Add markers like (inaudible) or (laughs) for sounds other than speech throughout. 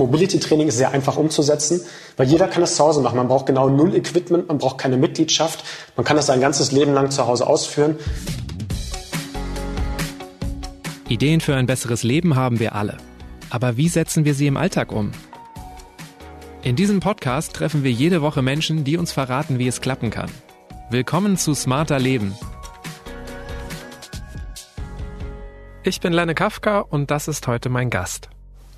Mobility Training ist sehr einfach umzusetzen, weil jeder kann das zu Hause machen. Man braucht genau null Equipment, man braucht keine Mitgliedschaft, man kann das sein ganzes Leben lang zu Hause ausführen. Ideen für ein besseres Leben haben wir alle. Aber wie setzen wir sie im Alltag um? In diesem Podcast treffen wir jede Woche Menschen, die uns verraten, wie es klappen kann. Willkommen zu Smarter Leben. Ich bin Lenne Kafka und das ist heute mein Gast.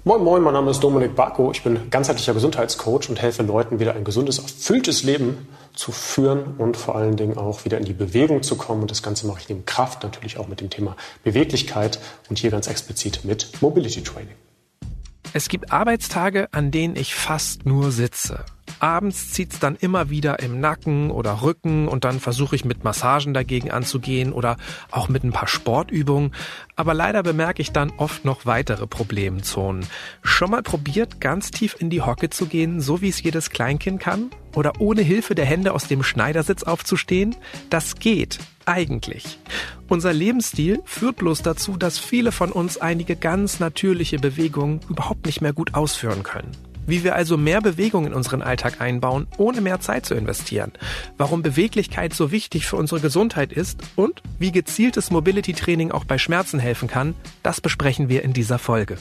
Moin Moin, mein Name ist Dominik Barko. Ich bin ganzheitlicher Gesundheitscoach und helfe Leuten, wieder ein gesundes, erfülltes Leben zu führen und vor allen Dingen auch wieder in die Bewegung zu kommen. Und das Ganze mache ich neben Kraft natürlich auch mit dem Thema Beweglichkeit und hier ganz explizit mit Mobility Training. Es gibt Arbeitstage, an denen ich fast nur sitze. Abends zieht's dann immer wieder im Nacken oder Rücken und dann versuche ich mit Massagen dagegen anzugehen oder auch mit ein paar Sportübungen. Aber leider bemerke ich dann oft noch weitere Problemzonen. Schon mal probiert, ganz tief in die Hocke zu gehen, so wie es jedes Kleinkind kann? Oder ohne Hilfe der Hände aus dem Schneidersitz aufzustehen? Das geht. Eigentlich. Unser Lebensstil führt bloß dazu, dass viele von uns einige ganz natürliche Bewegungen überhaupt nicht mehr gut ausführen können wie wir also mehr Bewegung in unseren Alltag einbauen, ohne mehr Zeit zu investieren, warum Beweglichkeit so wichtig für unsere Gesundheit ist und wie gezieltes Mobility Training auch bei Schmerzen helfen kann, das besprechen wir in dieser Folge.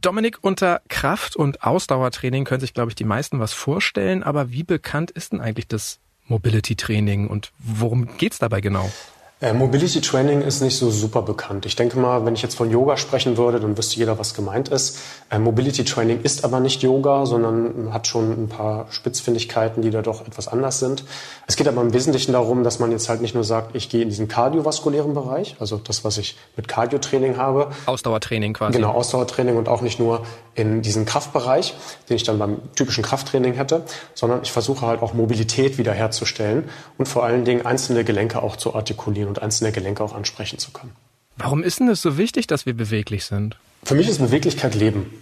Dominik, unter Kraft- und Ausdauertraining können sich, glaube ich, die meisten was vorstellen, aber wie bekannt ist denn eigentlich das Mobility Training und worum geht's dabei genau? Äh, Mobility Training ist nicht so super bekannt. Ich denke mal, wenn ich jetzt von Yoga sprechen würde, dann wüsste jeder, was gemeint ist. Äh, Mobility Training ist aber nicht Yoga, sondern hat schon ein paar Spitzfindigkeiten, die da doch etwas anders sind. Es geht aber im Wesentlichen darum, dass man jetzt halt nicht nur sagt, ich gehe in diesen kardiovaskulären Bereich, also das, was ich mit Cardio-Training habe. Ausdauertraining quasi. Genau, Ausdauertraining und auch nicht nur in diesen Kraftbereich, den ich dann beim typischen Krafttraining hätte, sondern ich versuche halt auch Mobilität wiederherzustellen und vor allen Dingen einzelne Gelenke auch zu artikulieren und einzelne Gelenke auch ansprechen zu können. Warum ist denn es so wichtig, dass wir beweglich sind? Für mich ist Beweglichkeit Leben.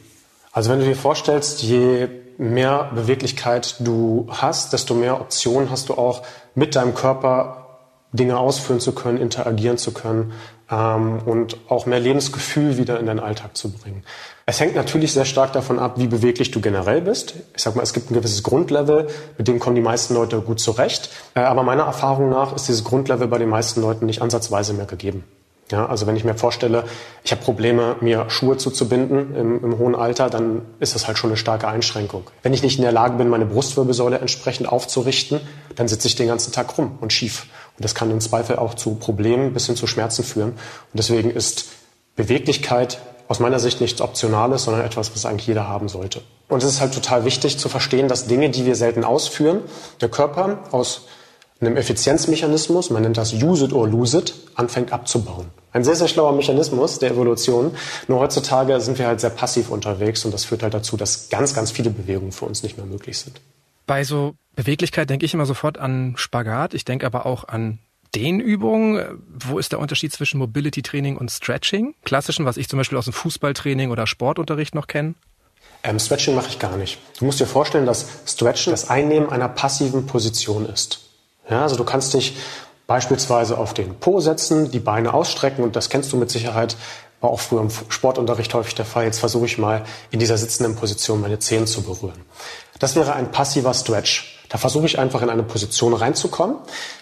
Also wenn du dir vorstellst, je mehr Beweglichkeit du hast, desto mehr Optionen hast du auch mit deinem Körper Dinge ausführen zu können, interagieren zu können ähm, und auch mehr Lebensgefühl wieder in deinen Alltag zu bringen. Es hängt natürlich sehr stark davon ab, wie beweglich du generell bist. Ich sag mal, es gibt ein gewisses Grundlevel, mit dem kommen die meisten Leute gut zurecht. Äh, aber meiner Erfahrung nach ist dieses Grundlevel bei den meisten Leuten nicht ansatzweise mehr gegeben. Ja, also wenn ich mir vorstelle, ich habe Probleme, mir Schuhe zuzubinden im, im hohen Alter, dann ist das halt schon eine starke Einschränkung. Wenn ich nicht in der Lage bin, meine Brustwirbelsäule entsprechend aufzurichten, dann sitze ich den ganzen Tag rum und schief. Und das kann im Zweifel auch zu Problemen bis hin zu Schmerzen führen. Und deswegen ist Beweglichkeit aus meiner Sicht nichts Optionales, sondern etwas, was eigentlich jeder haben sollte. Und es ist halt total wichtig zu verstehen, dass Dinge, die wir selten ausführen, der Körper aus einem Effizienzmechanismus, man nennt das Use it or lose it, anfängt abzubauen. Ein sehr, sehr schlauer Mechanismus der Evolution. Nur heutzutage sind wir halt sehr passiv unterwegs und das führt halt dazu, dass ganz, ganz viele Bewegungen für uns nicht mehr möglich sind. Bei so Beweglichkeit denke ich immer sofort an Spagat. Ich denke aber auch an Dehnübungen. Wo ist der Unterschied zwischen Mobility Training und Stretching? Klassischen, was ich zum Beispiel aus dem Fußballtraining oder Sportunterricht noch kenne? Ähm, Stretching mache ich gar nicht. Du musst dir vorstellen, dass Stretchen das Einnehmen einer passiven Position ist. Ja, also du kannst dich beispielsweise auf den Po setzen, die Beine ausstrecken und das kennst du mit Sicherheit, war auch früher im Sportunterricht häufig der Fall. Jetzt versuche ich mal in dieser sitzenden Position meine Zehen zu berühren. Das wäre ein passiver Stretch. Da versuche ich einfach in eine Position reinzukommen.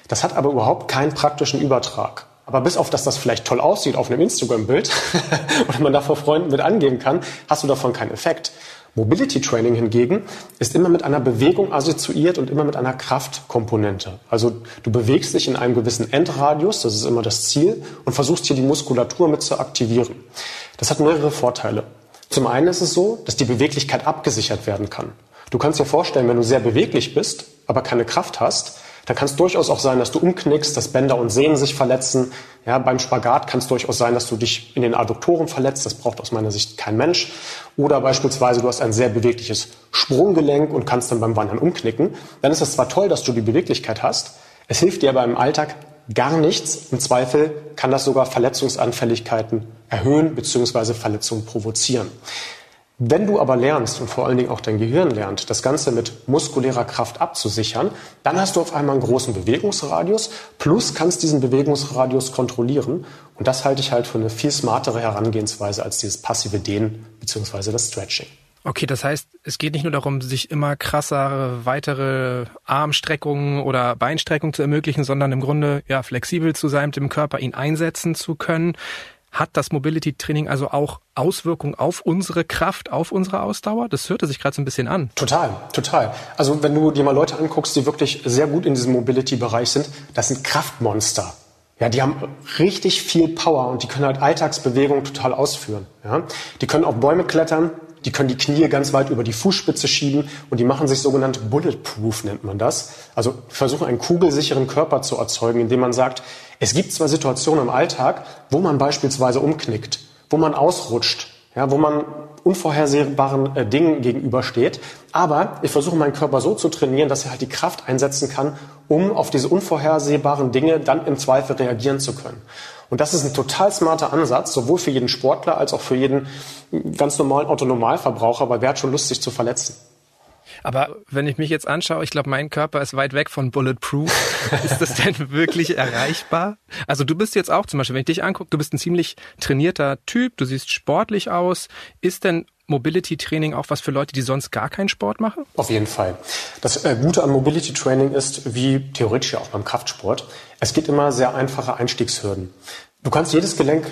Das hat aber überhaupt keinen praktischen Übertrag. Aber bis auf, dass das vielleicht toll aussieht auf einem Instagram-Bild (laughs) oder man da vor Freunden mit angeben kann, hast du davon keinen Effekt. Mobility Training hingegen ist immer mit einer Bewegung assoziiert und immer mit einer Kraftkomponente. Also du bewegst dich in einem gewissen Endradius, das ist immer das Ziel, und versuchst hier die Muskulatur mit zu aktivieren. Das hat mehrere Vorteile. Zum einen ist es so, dass die Beweglichkeit abgesichert werden kann. Du kannst dir vorstellen, wenn du sehr beweglich bist, aber keine Kraft hast, dann kann es durchaus auch sein, dass du umknickst, dass Bänder und Sehnen sich verletzen. Ja, beim Spagat kann es durchaus sein, dass du dich in den Adduktoren verletzt. Das braucht aus meiner Sicht kein Mensch. Oder beispielsweise du hast ein sehr bewegliches Sprunggelenk und kannst dann beim Wandern umknicken. Dann ist es zwar toll, dass du die Beweglichkeit hast. Es hilft dir aber im Alltag gar nichts. Im Zweifel kann das sogar Verletzungsanfälligkeiten erhöhen bzw. Verletzungen provozieren. Wenn du aber lernst und vor allen Dingen auch dein Gehirn lernt, das Ganze mit muskulärer Kraft abzusichern, dann hast du auf einmal einen großen Bewegungsradius plus kannst diesen Bewegungsradius kontrollieren. Und das halte ich halt für eine viel smartere Herangehensweise als dieses passive Dehnen beziehungsweise das Stretching. Okay, das heißt, es geht nicht nur darum, sich immer krassere weitere Armstreckungen oder Beinstreckungen zu ermöglichen, sondern im Grunde ja flexibel zu sein, mit dem Körper ihn einsetzen zu können. Hat das Mobility Training also auch Auswirkungen auf unsere Kraft, auf unsere Ausdauer? Das hörte sich gerade so ein bisschen an. Total, total. Also wenn du dir mal Leute anguckst, die wirklich sehr gut in diesem Mobility-Bereich sind, das sind Kraftmonster. Ja, die haben richtig viel Power und die können halt Alltagsbewegungen total ausführen. Ja, die können auf Bäume klettern, die können die Knie ganz weit über die Fußspitze schieben und die machen sich sogenannt bulletproof, nennt man das. Also versuchen einen kugelsicheren Körper zu erzeugen, indem man sagt, es gibt zwar Situationen im Alltag, wo man beispielsweise umknickt, wo man ausrutscht, ja, wo man unvorhersehbaren äh, Dingen gegenübersteht. Aber ich versuche meinen Körper so zu trainieren, dass er halt die Kraft einsetzen kann, um auf diese unvorhersehbaren Dinge dann im Zweifel reagieren zu können. Und das ist ein total smarter Ansatz, sowohl für jeden Sportler als auch für jeden ganz normalen Autonormalverbraucher, weil wer hat schon Lust, sich zu verletzen? Aber wenn ich mich jetzt anschaue, ich glaube, mein Körper ist weit weg von Bulletproof. (laughs) ist das denn wirklich erreichbar? Also du bist jetzt auch zum Beispiel, wenn ich dich angucke, du bist ein ziemlich trainierter Typ, du siehst sportlich aus. Ist denn Mobility Training auch was für Leute, die sonst gar keinen Sport machen? Auf jeden Fall. Das äh, Gute an Mobility Training ist, wie theoretisch ja auch beim Kraftsport, es gibt immer sehr einfache Einstiegshürden. Du kannst jedes Gelenk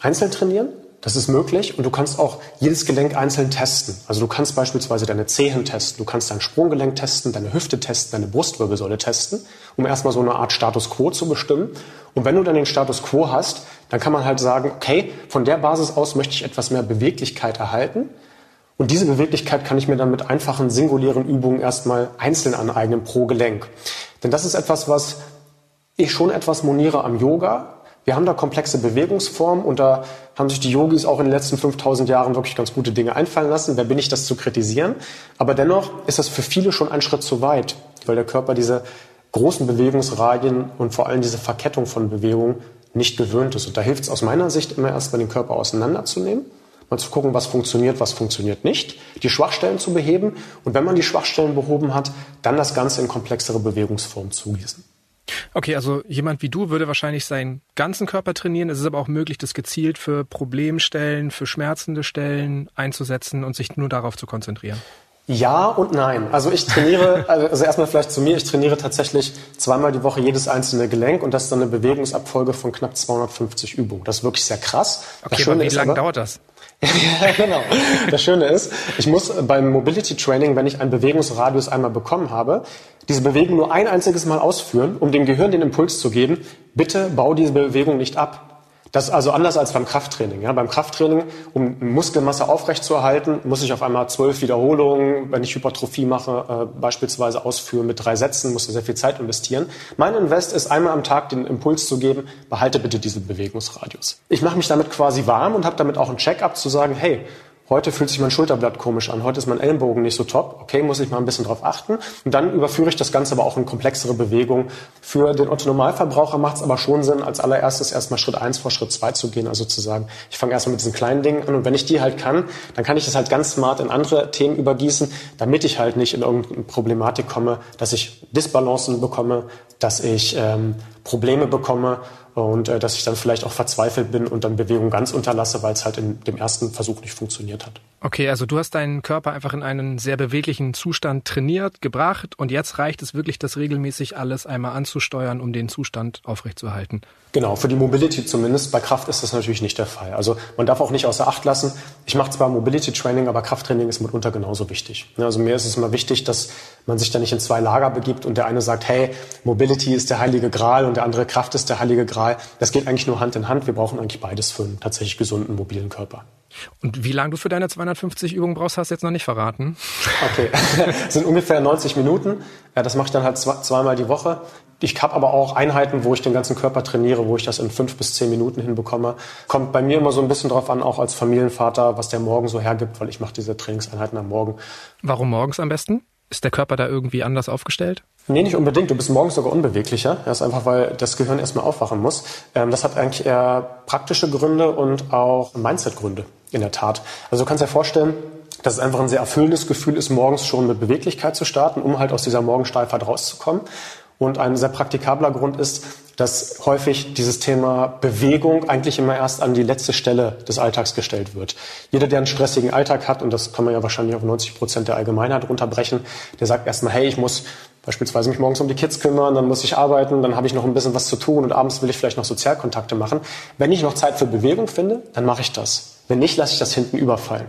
einzeln trainieren. Das ist möglich und du kannst auch jedes Gelenk einzeln testen. Also du kannst beispielsweise deine Zehen testen, du kannst dein Sprunggelenk testen, deine Hüfte testen, deine Brustwirbelsäule testen, um erstmal so eine Art Status Quo zu bestimmen. Und wenn du dann den Status Quo hast, dann kann man halt sagen, okay, von der Basis aus möchte ich etwas mehr Beweglichkeit erhalten. Und diese Beweglichkeit kann ich mir dann mit einfachen singulären Übungen erstmal einzeln aneignen pro Gelenk. Denn das ist etwas, was ich schon etwas moniere am Yoga. Wir haben da komplexe Bewegungsformen und da haben sich die Yogis auch in den letzten 5000 Jahren wirklich ganz gute Dinge einfallen lassen. Wer bin ich, das zu kritisieren? Aber dennoch ist das für viele schon ein Schritt zu weit, weil der Körper diese großen Bewegungsradien und vor allem diese Verkettung von Bewegungen nicht gewöhnt ist. Und da hilft es aus meiner Sicht immer erstmal den Körper auseinanderzunehmen mal zu gucken, was funktioniert, was funktioniert nicht, die Schwachstellen zu beheben und wenn man die Schwachstellen behoben hat, dann das Ganze in komplexere Bewegungsformen zugießen. Okay, also jemand wie du würde wahrscheinlich seinen ganzen Körper trainieren. Es ist aber auch möglich, das gezielt für Problemstellen, für schmerzende Stellen einzusetzen und sich nur darauf zu konzentrieren. Ja und nein. Also ich trainiere, (laughs) also erstmal vielleicht zu mir, ich trainiere tatsächlich zweimal die Woche jedes einzelne Gelenk und das ist dann eine Bewegungsabfolge von knapp 250 Übungen. Das ist wirklich sehr krass. Okay, aber wie lange dauert das? (laughs) ja, genau. Das Schöne ist, ich muss beim Mobility Training, wenn ich einen Bewegungsradius einmal bekommen habe, diese Bewegung nur ein einziges Mal ausführen, um dem Gehirn den Impuls zu geben, bitte bau diese Bewegung nicht ab. Das ist also anders als beim Krafttraining. Ja, beim Krafttraining, um Muskelmasse aufrechtzuerhalten, muss ich auf einmal zwölf Wiederholungen, wenn ich Hypertrophie mache, äh, beispielsweise ausführen mit drei Sätzen, muss da sehr viel Zeit investieren. Mein Invest ist einmal am Tag den Impuls zu geben, behalte bitte diesen Bewegungsradius. Ich mache mich damit quasi warm und habe damit auch ein Check-up zu sagen, hey, Heute fühlt sich mein Schulterblatt komisch an, heute ist mein Ellenbogen nicht so top. Okay, muss ich mal ein bisschen drauf achten. Und dann überführe ich das Ganze aber auch in komplexere Bewegungen. Für den Otto-Normalverbraucher macht es aber schon Sinn, als allererstes erstmal Schritt eins vor Schritt zwei zu gehen. Also zu sagen, ich fange erstmal mit diesen kleinen Dingen an und wenn ich die halt kann, dann kann ich das halt ganz smart in andere Themen übergießen, damit ich halt nicht in irgendeine Problematik komme, dass ich Disbalancen bekomme, dass ich ähm, Probleme bekomme und äh, dass ich dann vielleicht auch verzweifelt bin und dann Bewegung ganz unterlasse, weil es halt in dem ersten Versuch nicht funktioniert hat. Okay, also du hast deinen Körper einfach in einen sehr beweglichen Zustand trainiert, gebracht und jetzt reicht es wirklich, das regelmäßig alles einmal anzusteuern, um den Zustand aufrechtzuerhalten. Genau, für die Mobility zumindest. Bei Kraft ist das natürlich nicht der Fall. Also man darf auch nicht außer Acht lassen. Ich mache zwar Mobility Training, aber Krafttraining ist mitunter genauso wichtig. Also mir ist es immer wichtig, dass man sich da nicht in zwei Lager begibt und der eine sagt, hey, Mobility ist der heilige Gral und der andere Kraft ist der heilige Gral. Das geht eigentlich nur Hand in Hand. Wir brauchen eigentlich beides für einen tatsächlich gesunden mobilen Körper. Und wie lange du für deine 250 Übungen brauchst, hast du jetzt noch nicht verraten. Okay, das (laughs) sind ungefähr 90 Minuten. Ja, das mache ich dann halt zwei, zweimal die Woche. Ich habe aber auch Einheiten, wo ich den ganzen Körper trainiere, wo ich das in fünf bis zehn Minuten hinbekomme. Kommt bei mir immer so ein bisschen drauf an, auch als Familienvater, was der Morgen so hergibt, weil ich mache diese Trainingseinheiten am Morgen. Warum morgens am besten? Ist der Körper da irgendwie anders aufgestellt? Nee, nicht unbedingt. Du bist morgens sogar unbeweglicher. Das ist einfach, weil das Gehirn erstmal aufwachen muss. Ähm, das hat eigentlich eher praktische Gründe und auch Mindset-Gründe, in der Tat. Also du kannst dir vorstellen, dass es einfach ein sehr erfüllendes Gefühl ist, morgens schon mit Beweglichkeit zu starten, um halt aus dieser Morgensteifheit rauszukommen. Und ein sehr praktikabler Grund ist, dass häufig dieses Thema Bewegung eigentlich immer erst an die letzte Stelle des Alltags gestellt wird. Jeder, der einen stressigen Alltag hat, und das kann man ja wahrscheinlich auf 90 Prozent der Allgemeinheit runterbrechen, der sagt erstmal, hey, ich muss beispielsweise mich morgens um die Kids kümmern, dann muss ich arbeiten, dann habe ich noch ein bisschen was zu tun und abends will ich vielleicht noch Sozialkontakte machen. Wenn ich noch Zeit für Bewegung finde, dann mache ich das. Wenn nicht, lasse ich das hinten überfallen.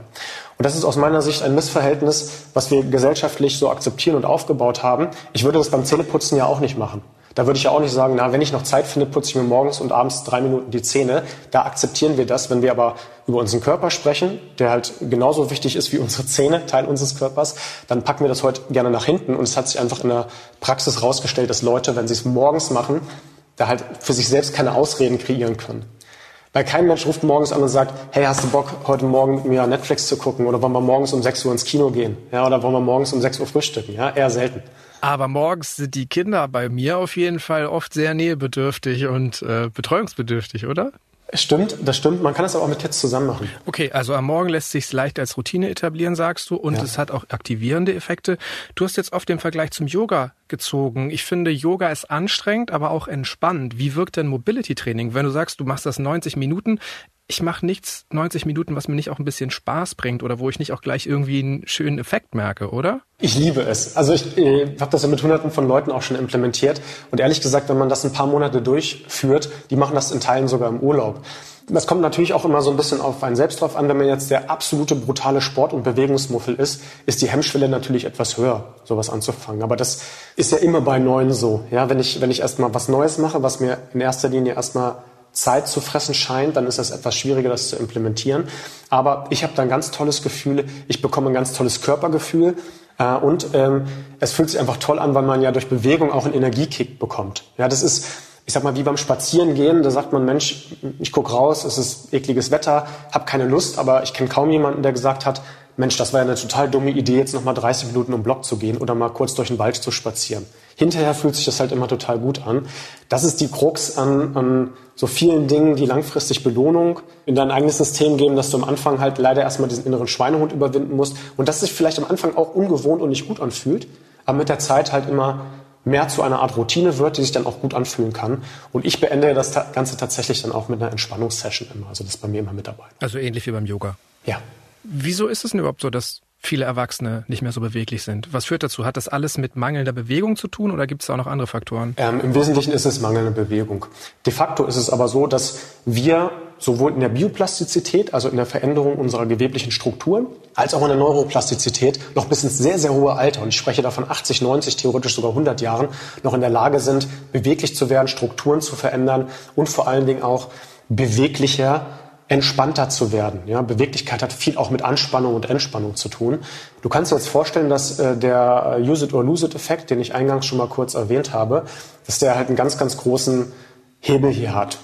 Und das ist aus meiner Sicht ein Missverhältnis, was wir gesellschaftlich so akzeptieren und aufgebaut haben. Ich würde das beim Zähneputzen ja auch nicht machen. Da würde ich ja auch nicht sagen, na, wenn ich noch Zeit finde, putze ich mir morgens und abends drei Minuten die Zähne. Da akzeptieren wir das. Wenn wir aber über unseren Körper sprechen, der halt genauso wichtig ist wie unsere Zähne, Teil unseres Körpers, dann packen wir das heute gerne nach hinten. Und es hat sich einfach in der Praxis herausgestellt, dass Leute, wenn sie es morgens machen, da halt für sich selbst keine Ausreden kreieren können. Weil kein Mensch ruft morgens an und sagt, hey, hast du Bock, heute Morgen mit mir Netflix zu gucken? Oder wollen wir morgens um 6 Uhr ins Kino gehen? Ja, oder wollen wir morgens um 6 Uhr frühstücken? Ja, eher selten. Aber morgens sind die Kinder bei mir auf jeden Fall oft sehr nähebedürftig und äh, betreuungsbedürftig, oder? Stimmt, das stimmt. Man kann das aber auch mit Kids zusammen machen. Okay, also am Morgen lässt sich leicht als Routine etablieren, sagst du, und ja. es hat auch aktivierende Effekte. Du hast jetzt oft den Vergleich zum Yoga gezogen. Ich finde, Yoga ist anstrengend, aber auch entspannend. Wie wirkt denn Mobility Training? Wenn du sagst, du machst das 90 Minuten, ich mache nichts 90 Minuten, was mir nicht auch ein bisschen Spaß bringt oder wo ich nicht auch gleich irgendwie einen schönen Effekt merke, oder? Ich liebe es. Also ich äh, habe das ja mit hunderten von Leuten auch schon implementiert. Und ehrlich gesagt, wenn man das ein paar Monate durchführt, die machen das in Teilen sogar im Urlaub. Das kommt natürlich auch immer so ein bisschen auf einen selbst drauf an. Wenn man jetzt der absolute brutale Sport- und Bewegungsmuffel ist, ist die Hemmschwelle natürlich etwas höher, sowas anzufangen. Aber das ist ja immer bei Neuen so. Ja, wenn ich, wenn ich erstmal was Neues mache, was mir in erster Linie erstmal Zeit zu fressen scheint, dann ist es etwas schwieriger, das zu implementieren. Aber ich habe ein ganz tolles Gefühl, ich bekomme ein ganz tolles Körpergefühl äh, und ähm, es fühlt sich einfach toll an, weil man ja durch Bewegung auch einen Energiekick bekommt. Ja, das ist ich sag mal, wie beim Spazierengehen, da sagt man, Mensch, ich guck raus, es ist ekliges Wetter, habe keine Lust, aber ich kenne kaum jemanden, der gesagt hat, Mensch, das war ja eine total dumme Idee, jetzt nochmal 30 Minuten um Block zu gehen oder mal kurz durch den Wald zu spazieren. Hinterher fühlt sich das halt immer total gut an. Das ist die Krux an, an so vielen Dingen, die langfristig Belohnung in dein eigenes System geben, dass du am Anfang halt leider erstmal diesen inneren Schweinehund überwinden musst und das sich vielleicht am Anfang auch ungewohnt und nicht gut anfühlt, aber mit der Zeit halt immer mehr zu einer Art Routine wird, die sich dann auch gut anfühlen kann. Und ich beende das Ganze tatsächlich dann auch mit einer Entspannungssession immer. Also das ist bei mir immer mit dabei. Also ähnlich wie beim Yoga. Ja. Wieso ist es denn überhaupt so, dass viele Erwachsene nicht mehr so beweglich sind? Was führt dazu? Hat das alles mit mangelnder Bewegung zu tun oder gibt es auch noch andere Faktoren? Ähm, Im Wesentlichen ist es mangelnde Bewegung. De facto ist es aber so, dass wir sowohl in der Bioplastizität, also in der Veränderung unserer geweblichen Strukturen, als auch in der Neuroplastizität noch bis ins sehr, sehr hohe Alter, und ich spreche davon 80, 90, theoretisch sogar 100 Jahren, noch in der Lage sind, beweglich zu werden, Strukturen zu verändern und vor allen Dingen auch beweglicher, entspannter zu werden. Ja, Beweglichkeit hat viel auch mit Anspannung und Entspannung zu tun. Du kannst dir jetzt vorstellen, dass äh, der Use it or lose it Effekt, den ich eingangs schon mal kurz erwähnt habe, dass der halt einen ganz, ganz großen Hebel hier hat.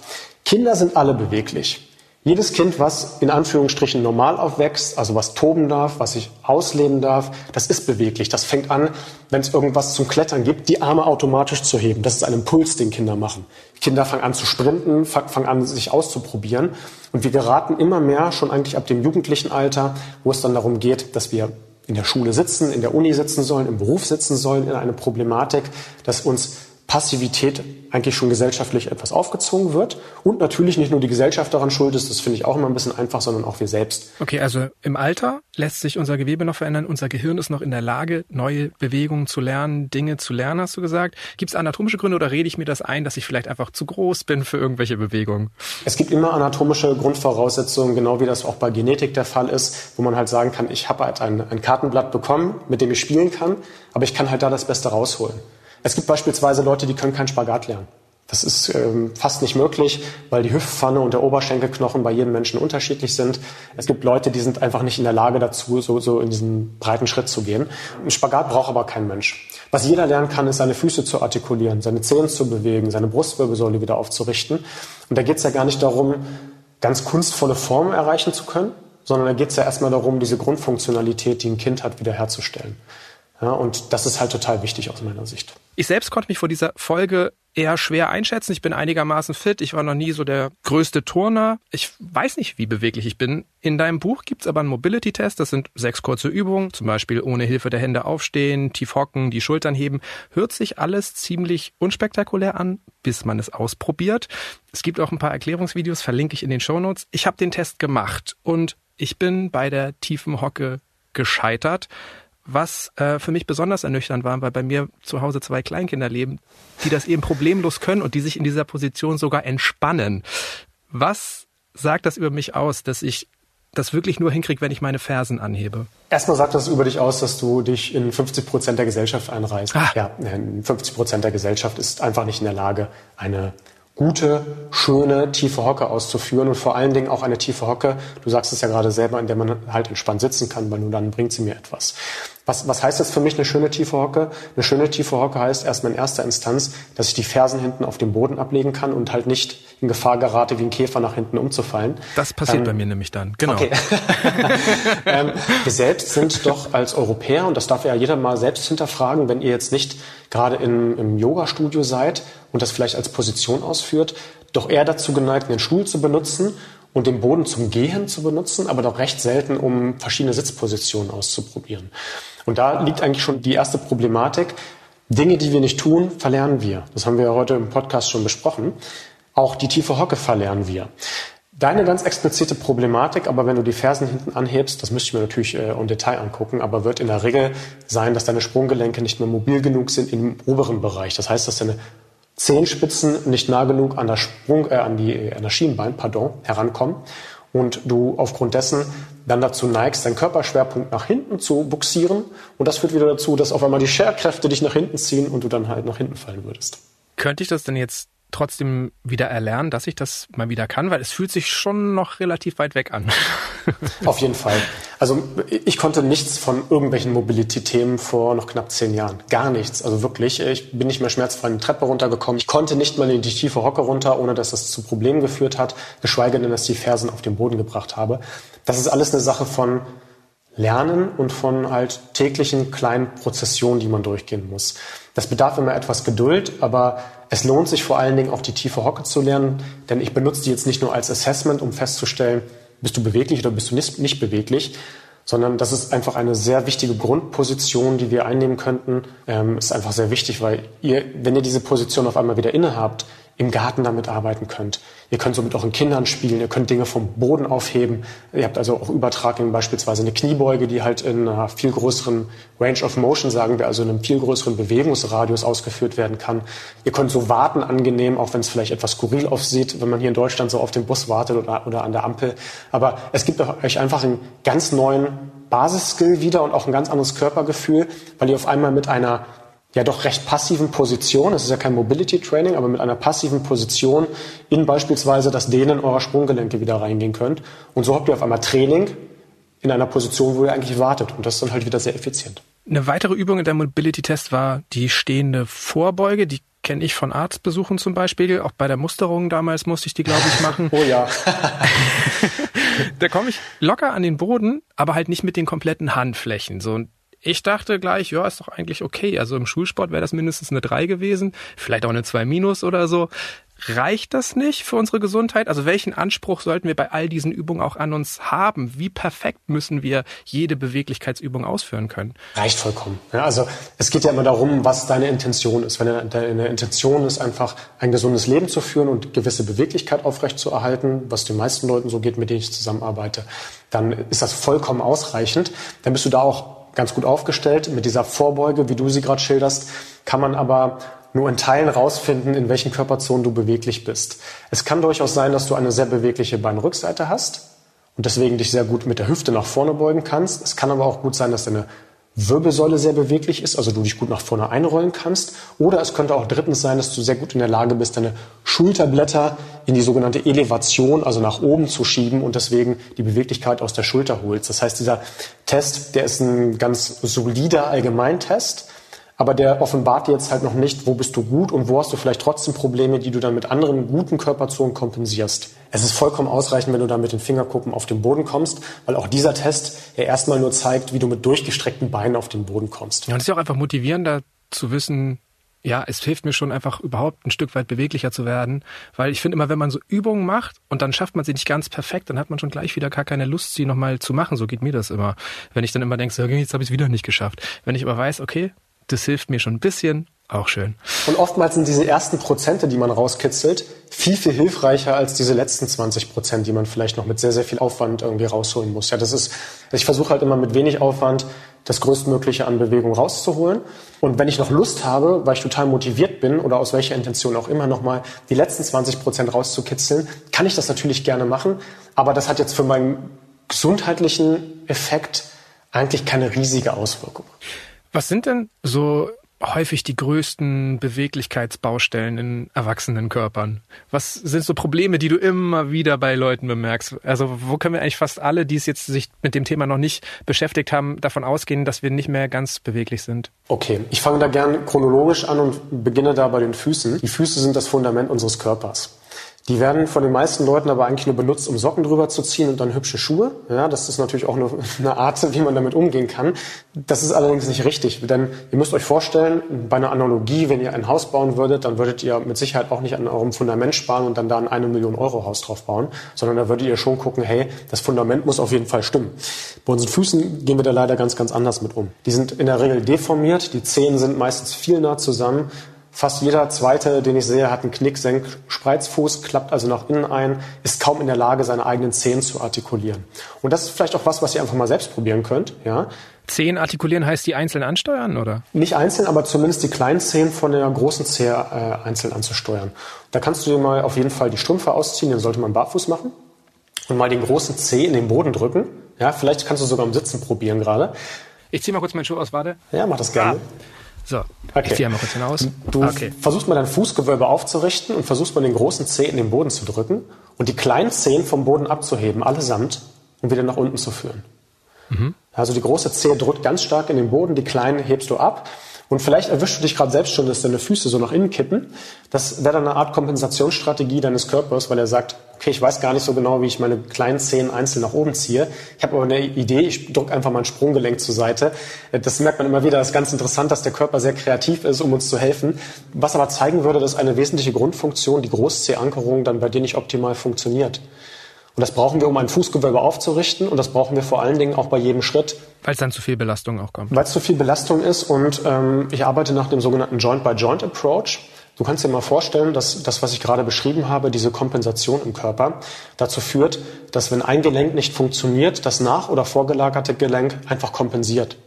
Kinder sind alle beweglich. Jedes Kind, was in Anführungsstrichen normal aufwächst, also was toben darf, was sich ausleben darf, das ist beweglich. Das fängt an, wenn es irgendwas zum Klettern gibt, die Arme automatisch zu heben. Das ist ein Impuls, den Kinder machen. Kinder fangen an zu sprinten, fangen an, sich auszuprobieren. Und wir geraten immer mehr, schon eigentlich ab dem jugendlichen Alter, wo es dann darum geht, dass wir in der Schule sitzen, in der Uni sitzen sollen, im Beruf sitzen sollen, in eine Problematik, dass uns Passivität eigentlich schon gesellschaftlich etwas aufgezwungen wird und natürlich nicht nur die Gesellschaft daran schuld ist, das finde ich auch immer ein bisschen einfach, sondern auch wir selbst. Okay, also im Alter lässt sich unser Gewebe noch verändern, unser Gehirn ist noch in der Lage, neue Bewegungen zu lernen, Dinge zu lernen, hast du gesagt. Gibt es anatomische Gründe oder rede ich mir das ein, dass ich vielleicht einfach zu groß bin für irgendwelche Bewegungen? Es gibt immer anatomische Grundvoraussetzungen, genau wie das auch bei Genetik der Fall ist, wo man halt sagen kann, ich habe halt ein, ein Kartenblatt bekommen, mit dem ich spielen kann, aber ich kann halt da das Beste rausholen. Es gibt beispielsweise Leute, die können keinen Spagat lernen. Das ist ähm, fast nicht möglich, weil die Hüftpfanne und der Oberschenkelknochen bei jedem Menschen unterschiedlich sind. Es gibt Leute, die sind einfach nicht in der Lage dazu, so, so in diesen breiten Schritt zu gehen. Ein Spagat braucht aber kein Mensch. Was jeder lernen kann, ist seine Füße zu artikulieren, seine Zehen zu bewegen, seine Brustwirbelsäule wieder aufzurichten. Und da geht es ja gar nicht darum, ganz kunstvolle Formen erreichen zu können, sondern da geht es ja erstmal darum, diese Grundfunktionalität, die ein Kind hat, wiederherzustellen. Ja, und das ist halt total wichtig aus meiner Sicht. Ich selbst konnte mich vor dieser Folge eher schwer einschätzen. Ich bin einigermaßen fit. Ich war noch nie so der größte Turner. Ich weiß nicht, wie beweglich ich bin. In deinem Buch gibt's aber einen Mobility-Test. Das sind sechs kurze Übungen, zum Beispiel ohne Hilfe der Hände aufstehen, tief hocken, die Schultern heben. Hört sich alles ziemlich unspektakulär an, bis man es ausprobiert. Es gibt auch ein paar Erklärungsvideos, verlinke ich in den Shownotes. Ich habe den Test gemacht und ich bin bei der tiefen Hocke gescheitert was äh, für mich besonders ernüchternd war, weil bei mir zu Hause zwei Kleinkinder leben, die das eben problemlos können und die sich in dieser Position sogar entspannen. Was sagt das über mich aus, dass ich das wirklich nur hinkriege, wenn ich meine Fersen anhebe? Erstmal sagt das über dich aus, dass du dich in 50 Prozent der Gesellschaft einreißt. Ah. Ja, 50 Prozent der Gesellschaft ist einfach nicht in der Lage, eine gute, schöne, tiefe Hocke auszuführen und vor allen Dingen auch eine tiefe Hocke, du sagst es ja gerade selber, in der man halt entspannt sitzen kann, weil nur dann bringt sie mir etwas. Was, was heißt jetzt für mich eine schöne tiefe Hocke? Eine schöne tiefe Hocke heißt erstmal in erster Instanz, dass ich die Fersen hinten auf dem Boden ablegen kann und halt nicht in Gefahr gerate, wie ein Käfer nach hinten umzufallen. Das passiert ähm, bei mir nämlich dann, genau. Okay. (laughs) ähm, wir selbst sind doch als Europäer, und das darf ja jeder mal selbst hinterfragen, wenn ihr jetzt nicht gerade im, im Yoga-Studio seid und das vielleicht als Position ausführt, doch eher dazu geneigt, einen Stuhl zu benutzen und den Boden zum Gehen zu benutzen, aber doch recht selten, um verschiedene Sitzpositionen auszuprobieren. Und da liegt eigentlich schon die erste Problematik. Dinge, die wir nicht tun, verlernen wir. Das haben wir ja heute im Podcast schon besprochen. Auch die tiefe Hocke verlernen wir. Deine ganz explizite Problematik, aber wenn du die Fersen hinten anhebst, das müsste ich mir natürlich äh, im Detail angucken, aber wird in der Regel sein, dass deine Sprunggelenke nicht mehr mobil genug sind im oberen Bereich. Das heißt, dass deine Zehenspitzen nicht nah genug an, der Sprung, äh, an, die, an das Schienbein pardon, herankommen und du aufgrund dessen dann dazu neigst, deinen Körperschwerpunkt nach hinten zu buxieren und das führt wieder dazu, dass auf einmal die Scherkräfte dich nach hinten ziehen und du dann halt nach hinten fallen würdest. Könnte ich das denn jetzt trotzdem wieder erlernen, dass ich das mal wieder kann, weil es fühlt sich schon noch relativ weit weg an. (laughs) Auf jeden Fall. Also ich konnte nichts von irgendwelchen Mobility-Themen vor noch knapp zehn Jahren. Gar nichts. Also wirklich, ich bin nicht mehr schmerzfrei eine Treppe runtergekommen. Ich konnte nicht mal in die tiefe Hocke runter, ohne dass das zu Problemen geführt hat, geschweige denn, dass die Fersen auf den Boden gebracht habe. Das ist alles eine Sache von Lernen und von halt täglichen kleinen Prozessionen, die man durchgehen muss. Das bedarf immer etwas Geduld, aber es lohnt sich vor allen Dingen auch die tiefe Hocke zu lernen, denn ich benutze die jetzt nicht nur als Assessment, um festzustellen, bist du beweglich oder bist du nicht, beweglich, sondern das ist einfach eine sehr wichtige Grundposition, die wir einnehmen könnten. Ähm, ist einfach sehr wichtig, weil ihr, wenn ihr diese Position auf einmal wieder innehabt, im Garten damit arbeiten könnt. Ihr könnt somit auch in Kindern spielen, ihr könnt Dinge vom Boden aufheben. Ihr habt also auch Übertragung, beispielsweise eine Kniebeuge, die halt in einer viel größeren Range of Motion, sagen wir, also in einem viel größeren Bewegungsradius ausgeführt werden kann. Ihr könnt so warten angenehm, auch wenn es vielleicht etwas skurril aussieht, wenn man hier in Deutschland so auf den Bus wartet oder, oder an der Ampel. Aber es gibt euch einfach einen ganz neuen Basisskill wieder und auch ein ganz anderes Körpergefühl, weil ihr auf einmal mit einer ja doch recht passiven Position, es ist ja kein Mobility Training, aber mit einer passiven Position in beispielsweise das Dehnen eurer Sprunggelenke wieder reingehen könnt. Und so habt ihr auf einmal Training in einer Position, wo ihr eigentlich wartet. Und das ist dann halt wieder sehr effizient. Eine weitere Übung in der Mobility-Test war die stehende Vorbeuge. Die kenne ich von Arztbesuchen zum Beispiel. Auch bei der Musterung damals musste ich die, glaube ich, machen. (laughs) oh ja. (laughs) da komme ich locker an den Boden, aber halt nicht mit den kompletten Handflächen. So, ich dachte gleich, ja, ist doch eigentlich okay. Also im Schulsport wäre das mindestens eine 3 gewesen, vielleicht auch eine 2 minus oder so. Reicht das nicht für unsere Gesundheit? Also welchen Anspruch sollten wir bei all diesen Übungen auch an uns haben? Wie perfekt müssen wir jede Beweglichkeitsübung ausführen können? Reicht vollkommen. Ja, also es geht ja immer darum, was deine Intention ist. Wenn deine Intention ist, einfach ein gesundes Leben zu führen und gewisse Beweglichkeit aufrechtzuerhalten, was den meisten Leuten so geht, mit denen ich zusammenarbeite, dann ist das vollkommen ausreichend. Dann bist du da auch ganz gut aufgestellt. Mit dieser Vorbeuge, wie du sie gerade schilderst, kann man aber nur in Teilen rausfinden, in welchen Körperzonen du beweglich bist. Es kann durchaus sein, dass du eine sehr bewegliche Beinrückseite hast und deswegen dich sehr gut mit der Hüfte nach vorne beugen kannst. Es kann aber auch gut sein, dass deine Wirbelsäule sehr beweglich ist, also du dich gut nach vorne einrollen kannst. Oder es könnte auch drittens sein, dass du sehr gut in der Lage bist, deine Schulterblätter in die sogenannte Elevation, also nach oben zu schieben und deswegen die Beweglichkeit aus der Schulter holst. Das heißt, dieser Test, der ist ein ganz solider Allgemeintest aber der offenbart dir jetzt halt noch nicht, wo bist du gut und wo hast du vielleicht trotzdem Probleme, die du dann mit anderen guten Körperzonen kompensierst. Es ist vollkommen ausreichend, wenn du dann mit den Fingerkuppen auf den Boden kommst, weil auch dieser Test ja erstmal nur zeigt, wie du mit durchgestreckten Beinen auf den Boden kommst. Ja, und es ist auch einfach motivierender zu wissen, ja, es hilft mir schon einfach überhaupt ein Stück weit beweglicher zu werden, weil ich finde immer, wenn man so Übungen macht und dann schafft man sie nicht ganz perfekt, dann hat man schon gleich wieder gar keine Lust, sie nochmal zu machen. So geht mir das immer. Wenn ich dann immer denke, so, jetzt habe ich es wieder nicht geschafft. Wenn ich aber weiß, okay, das hilft mir schon ein bisschen, auch schön. Und oftmals sind diese ersten Prozente, die man rauskitzelt, viel, viel hilfreicher als diese letzten 20 Prozent, die man vielleicht noch mit sehr, sehr viel Aufwand irgendwie rausholen muss. Ja, das ist, ich versuche halt immer mit wenig Aufwand das Größtmögliche an Bewegung rauszuholen. Und wenn ich noch Lust habe, weil ich total motiviert bin oder aus welcher Intention auch immer nochmal die letzten 20 Prozent rauszukitzeln, kann ich das natürlich gerne machen. Aber das hat jetzt für meinen gesundheitlichen Effekt eigentlich keine riesige Auswirkung. Was sind denn so häufig die größten Beweglichkeitsbaustellen in erwachsenen Körpern? Was sind so Probleme, die du immer wieder bei Leuten bemerkst? Also wo können wir eigentlich fast alle, die es jetzt sich mit dem Thema noch nicht beschäftigt haben, davon ausgehen, dass wir nicht mehr ganz beweglich sind? Okay, ich fange da gern chronologisch an und beginne da bei den Füßen. Die Füße sind das Fundament unseres Körpers. Die werden von den meisten Leuten aber eigentlich nur benutzt, um Socken drüber zu ziehen und dann hübsche Schuhe. Ja, das ist natürlich auch (laughs) eine, Art, wie man damit umgehen kann. Das ist allerdings nicht richtig, denn ihr müsst euch vorstellen, bei einer Analogie, wenn ihr ein Haus bauen würdet, dann würdet ihr mit Sicherheit auch nicht an eurem Fundament sparen und dann da ein eine Million Euro Haus drauf bauen, sondern da würdet ihr schon gucken, hey, das Fundament muss auf jeden Fall stimmen. Bei unseren Füßen gehen wir da leider ganz, ganz anders mit um. Die sind in der Regel deformiert, die Zehen sind meistens viel nah zusammen Fast jeder zweite, den ich sehe, hat einen Knicksenk, Spreizfuß, klappt also nach innen ein, ist kaum in der Lage, seine eigenen Zehen zu artikulieren. Und das ist vielleicht auch was, was ihr einfach mal selbst probieren könnt. Ja? Zehen artikulieren heißt die einzeln ansteuern, oder? Nicht einzeln, aber zumindest die kleinen Zehen von der großen Zehe äh, einzeln anzusteuern. Da kannst du dir mal auf jeden Fall die Strümpfe ausziehen, den sollte man barfuß machen. Und mal den großen Zeh in den Boden drücken. Ja, vielleicht kannst du sogar im Sitzen probieren gerade. Ich ziehe mal kurz meinen Schuh aus, warte. Ja, mach das gerne. Ah. So, okay. ich ziehe einmal kurz hinaus. Du okay. versuchst mal dein Fußgewölbe aufzurichten und versuchst mal den großen Zeh in den Boden zu drücken und die kleinen Zehen vom Boden abzuheben, allesamt, und wieder nach unten zu führen. Mhm. Also die große Zehe drückt ganz stark in den Boden, die kleinen hebst du ab und vielleicht erwischst du dich gerade selbst schon, dass deine Füße so nach innen kippen. Das wäre dann eine Art Kompensationsstrategie deines Körpers, weil er sagt, okay, ich weiß gar nicht so genau, wie ich meine kleinen Zehen einzeln nach oben ziehe. Ich habe aber eine Idee, ich drücke einfach mein Sprunggelenk zur Seite. Das merkt man immer wieder, das ist ganz interessant, dass der Körper sehr kreativ ist, um uns zu helfen. Was aber zeigen würde, dass eine wesentliche Grundfunktion, die Großzehankerung, dann bei dir nicht optimal funktioniert. Und das brauchen wir, um ein Fußgewölbe aufzurichten. Und das brauchen wir vor allen Dingen auch bei jedem Schritt. Weil es dann zu viel Belastung auch kommt. Weil es zu viel Belastung ist. Und ähm, ich arbeite nach dem sogenannten Joint-by-Joint-Approach. Du kannst dir mal vorstellen, dass das, was ich gerade beschrieben habe, diese Kompensation im Körper, dazu führt, dass wenn ein Gelenk nicht funktioniert, das nach- oder vorgelagerte Gelenk einfach kompensiert.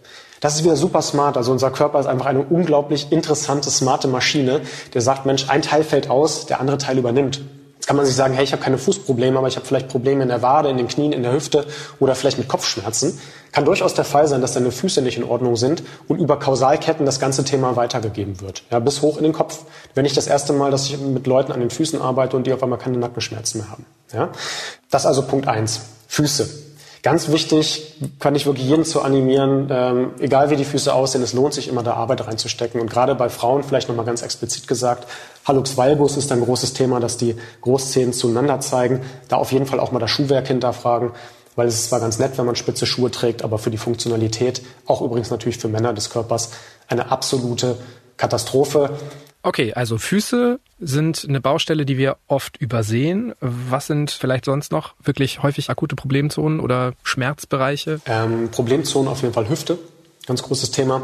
Das ist wieder super smart. Also unser Körper ist einfach eine unglaublich interessante, smarte Maschine, der sagt, Mensch, ein Teil fällt aus, der andere Teil übernimmt. Jetzt kann man sich sagen, hey, ich habe keine Fußprobleme, aber ich habe vielleicht Probleme in der Wade, in den Knien, in der Hüfte oder vielleicht mit Kopfschmerzen. Kann durchaus der Fall sein, dass deine Füße nicht in Ordnung sind und über Kausalketten das ganze Thema weitergegeben wird. Ja, bis hoch in den Kopf. Wenn ich das erste Mal, dass ich mit Leuten an den Füßen arbeite und die auf einmal keine Nackenschmerzen mehr haben. Ja? Das ist also Punkt eins. Füße. Ganz wichtig, kann ich wirklich jeden zu animieren, ähm, egal wie die Füße aussehen, es lohnt sich immer da Arbeit reinzustecken. Und gerade bei Frauen vielleicht nochmal ganz explizit gesagt, Hallux valgus ist ein großes Thema, dass die Großzehen zueinander zeigen. Da auf jeden Fall auch mal das Schuhwerk hinterfragen, weil es ist zwar ganz nett, wenn man spitze Schuhe trägt, aber für die Funktionalität, auch übrigens natürlich für Männer des Körpers, eine absolute Katastrophe. Okay, also Füße sind eine Baustelle, die wir oft übersehen. Was sind vielleicht sonst noch wirklich häufig akute Problemzonen oder Schmerzbereiche? Ähm, Problemzonen auf jeden Fall Hüfte, ganz großes Thema.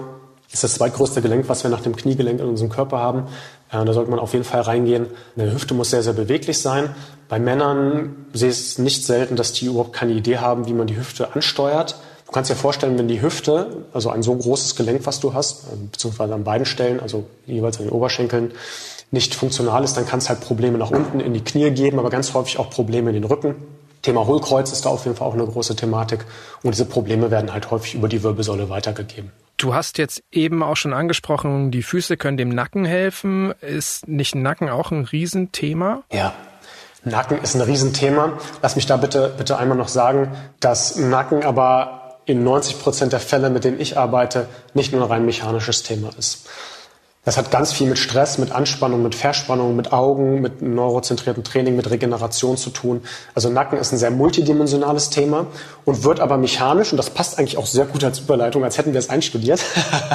Ist das zweitgrößte Gelenk, was wir nach dem Kniegelenk in unserem Körper haben. Äh, da sollte man auf jeden Fall reingehen. Eine Hüfte muss sehr, sehr beweglich sein. Bei Männern sehe ich es nicht selten, dass die überhaupt keine Idee haben, wie man die Hüfte ansteuert. Du kannst dir vorstellen, wenn die Hüfte, also ein so großes Gelenk, was du hast, äh, beziehungsweise an beiden Stellen, also jeweils an den Oberschenkeln, nicht funktional ist, dann kann es halt Probleme nach unten in die Knie geben, aber ganz häufig auch Probleme in den Rücken. Thema Hohlkreuz ist da auf jeden Fall auch eine große Thematik. Und diese Probleme werden halt häufig über die Wirbelsäule weitergegeben. Du hast jetzt eben auch schon angesprochen, die Füße können dem Nacken helfen. Ist nicht Nacken auch ein Riesenthema? Ja, Nacken ist ein Riesenthema. Lass mich da bitte, bitte einmal noch sagen, dass Nacken aber in 90 Prozent der Fälle, mit denen ich arbeite, nicht nur ein rein mechanisches Thema ist. Das hat ganz viel mit Stress, mit Anspannung, mit Verspannung, mit Augen, mit neurozentriertem Training, mit Regeneration zu tun. Also Nacken ist ein sehr multidimensionales Thema und wird aber mechanisch, und das passt eigentlich auch sehr gut als Überleitung, als hätten wir es einstudiert,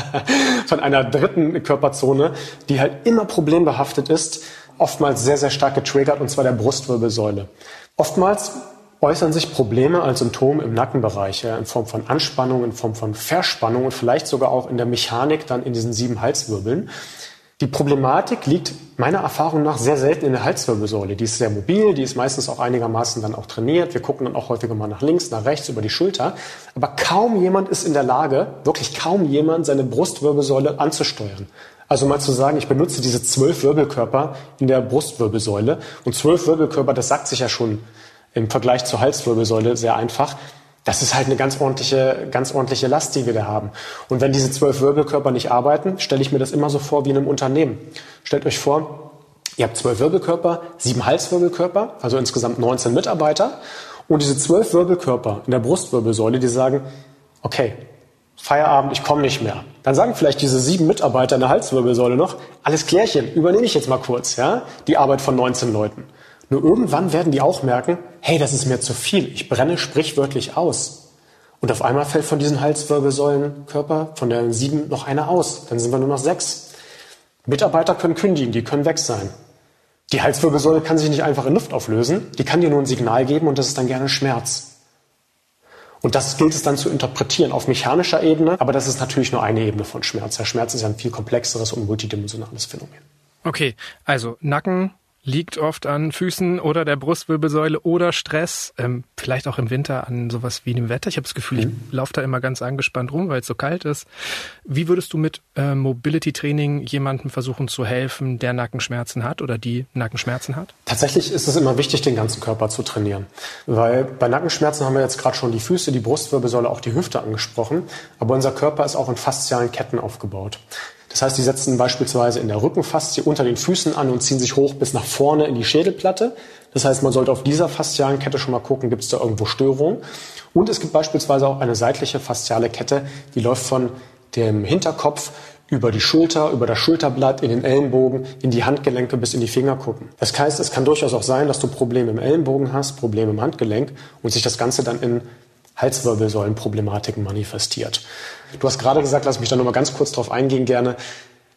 (laughs) von einer dritten Körperzone, die halt immer problembehaftet ist, oftmals sehr, sehr stark getriggert, und zwar der Brustwirbelsäule. Oftmals äußern sich Probleme als Symptom im Nackenbereich, ja, in Form von Anspannung, in Form von Verspannung und vielleicht sogar auch in der Mechanik dann in diesen sieben Halswirbeln. Die Problematik liegt meiner Erfahrung nach sehr selten in der Halswirbelsäule. Die ist sehr mobil, die ist meistens auch einigermaßen dann auch trainiert. Wir gucken dann auch häufiger mal nach links, nach rechts, über die Schulter. Aber kaum jemand ist in der Lage, wirklich kaum jemand, seine Brustwirbelsäule anzusteuern. Also mal zu sagen, ich benutze diese zwölf Wirbelkörper in der Brustwirbelsäule. Und zwölf Wirbelkörper, das sagt sich ja schon im Vergleich zur Halswirbelsäule sehr einfach. Das ist halt eine ganz ordentliche, ganz ordentliche Last, die wir da haben. Und wenn diese zwölf Wirbelkörper nicht arbeiten, stelle ich mir das immer so vor wie in einem Unternehmen. Stellt euch vor, ihr habt zwölf Wirbelkörper, sieben Halswirbelkörper, also insgesamt 19 Mitarbeiter. Und diese zwölf Wirbelkörper in der Brustwirbelsäule, die sagen, okay, Feierabend, ich komme nicht mehr. Dann sagen vielleicht diese sieben Mitarbeiter in der Halswirbelsäule noch, alles klärchen, übernehme ich jetzt mal kurz, ja, die Arbeit von 19 Leuten. Nur irgendwann werden die auch merken, hey, das ist mir zu viel, ich brenne sprichwörtlich aus. Und auf einmal fällt von diesen Halswirbelsäulenkörper, von der sieben, noch einer aus. Dann sind wir nur noch sechs. Mitarbeiter können kündigen, die können weg sein. Die Halswirbelsäule kann sich nicht einfach in Luft auflösen, die kann dir nur ein Signal geben und das ist dann gerne Schmerz. Und das gilt es dann zu interpretieren auf mechanischer Ebene, aber das ist natürlich nur eine Ebene von Schmerz. Der Schmerz ist ja ein viel komplexeres und multidimensionales Phänomen. Okay, also Nacken, liegt oft an Füßen oder der Brustwirbelsäule oder Stress, ähm, vielleicht auch im Winter an sowas wie dem Wetter. Ich habe das Gefühl, mhm. ich laufe da immer ganz angespannt rum, weil es so kalt ist. Wie würdest du mit äh, Mobility Training jemandem versuchen zu helfen, der Nackenschmerzen hat oder die Nackenschmerzen hat? Tatsächlich ist es immer wichtig, den ganzen Körper zu trainieren, weil bei Nackenschmerzen haben wir jetzt gerade schon die Füße, die Brustwirbelsäule, auch die Hüfte angesprochen, aber unser Körper ist auch in faszialen Ketten aufgebaut. Das heißt, die setzen beispielsweise in der Rückenfaszie unter den Füßen an und ziehen sich hoch bis nach vorne in die Schädelplatte. Das heißt, man sollte auf dieser faszialen Kette schon mal gucken, gibt es da irgendwo Störungen. Und es gibt beispielsweise auch eine seitliche fasziale Kette, die läuft von dem Hinterkopf über die Schulter, über das Schulterblatt, in den Ellenbogen, in die Handgelenke bis in die Fingerkuppen. Das heißt, es kann durchaus auch sein, dass du Probleme im Ellenbogen hast, Probleme im Handgelenk und sich das Ganze dann in Halswirbelsäulenproblematiken manifestiert. Du hast gerade gesagt, lass mich da noch mal ganz kurz drauf eingehen gerne.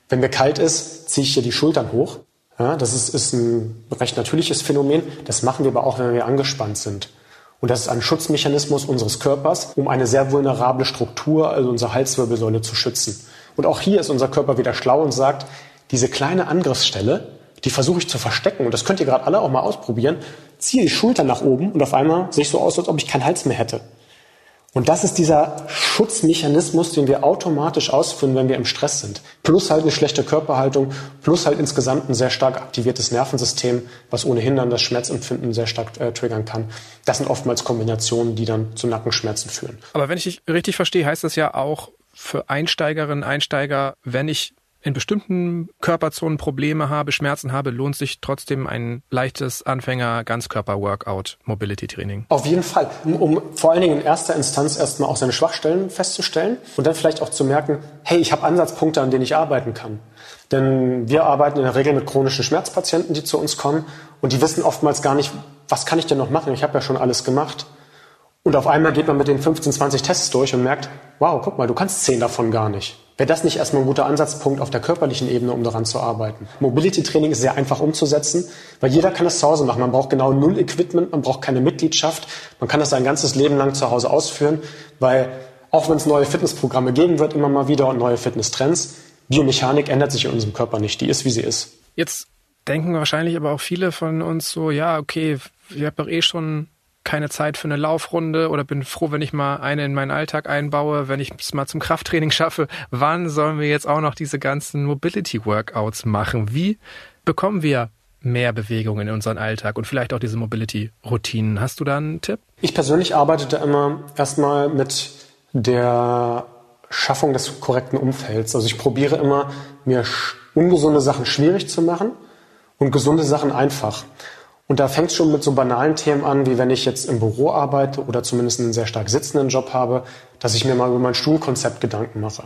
Wenn mir kalt ist, ziehe ich hier die Schultern hoch. Ja, das ist, ist ein recht natürliches Phänomen. Das machen wir aber auch, wenn wir angespannt sind. Und das ist ein Schutzmechanismus unseres Körpers, um eine sehr vulnerable Struktur, also unsere Halswirbelsäule, zu schützen. Und auch hier ist unser Körper wieder schlau und sagt, diese kleine Angriffsstelle, die versuche ich zu verstecken. Und das könnt ihr gerade alle auch mal ausprobieren. Ziehe die Schultern nach oben und auf einmal sehe ich so aus, als ob ich keinen Hals mehr hätte. Und das ist dieser Schutzmechanismus, den wir automatisch ausführen, wenn wir im Stress sind. Plus halt eine schlechte Körperhaltung, plus halt insgesamt ein sehr stark aktiviertes Nervensystem, was ohnehin dann das Schmerzempfinden sehr stark äh, triggern kann. Das sind oftmals Kombinationen, die dann zu Nackenschmerzen führen. Aber wenn ich dich richtig verstehe, heißt das ja auch für Einsteigerinnen, Einsteiger, wenn ich in bestimmten Körperzonen Probleme habe, Schmerzen habe, lohnt sich trotzdem ein leichtes Anfänger-Ganzkörper-Workout, Mobility-Training? Auf jeden Fall, um, um, vor allen Dingen in erster Instanz erstmal auch seine Schwachstellen festzustellen und dann vielleicht auch zu merken, hey, ich habe Ansatzpunkte, an denen ich arbeiten kann. Denn wir arbeiten in der Regel mit chronischen Schmerzpatienten, die zu uns kommen und die wissen oftmals gar nicht, was kann ich denn noch machen? Ich habe ja schon alles gemacht. Und auf einmal geht man mit den 15, 20 Tests durch und merkt, wow, guck mal, du kannst 10 davon gar nicht. Wäre das nicht erstmal ein guter Ansatzpunkt auf der körperlichen Ebene, um daran zu arbeiten? Mobility Training ist sehr einfach umzusetzen, weil jeder kann es zu Hause machen. Man braucht genau null Equipment, man braucht keine Mitgliedschaft. Man kann das sein ganzes Leben lang zu Hause ausführen, weil auch wenn es neue Fitnessprogramme geben wird, immer mal wieder und neue Fitnesstrends, Biomechanik ändert sich in unserem Körper nicht. Die ist, wie sie ist. Jetzt denken wahrscheinlich aber auch viele von uns so, ja, okay, ich habe doch eh schon keine Zeit für eine Laufrunde oder bin froh, wenn ich mal eine in meinen Alltag einbaue, wenn ich es mal zum Krafttraining schaffe. Wann sollen wir jetzt auch noch diese ganzen Mobility-Workouts machen? Wie bekommen wir mehr Bewegung in unseren Alltag und vielleicht auch diese Mobility-Routinen? Hast du da einen Tipp? Ich persönlich arbeite da immer erstmal mit der Schaffung des korrekten Umfelds. Also ich probiere immer, mir ungesunde Sachen schwierig zu machen und gesunde Sachen einfach. Und da fängt es schon mit so banalen Themen an, wie wenn ich jetzt im Büro arbeite oder zumindest einen sehr stark sitzenden Job habe, dass ich mir mal über mein Stuhlkonzept Gedanken mache.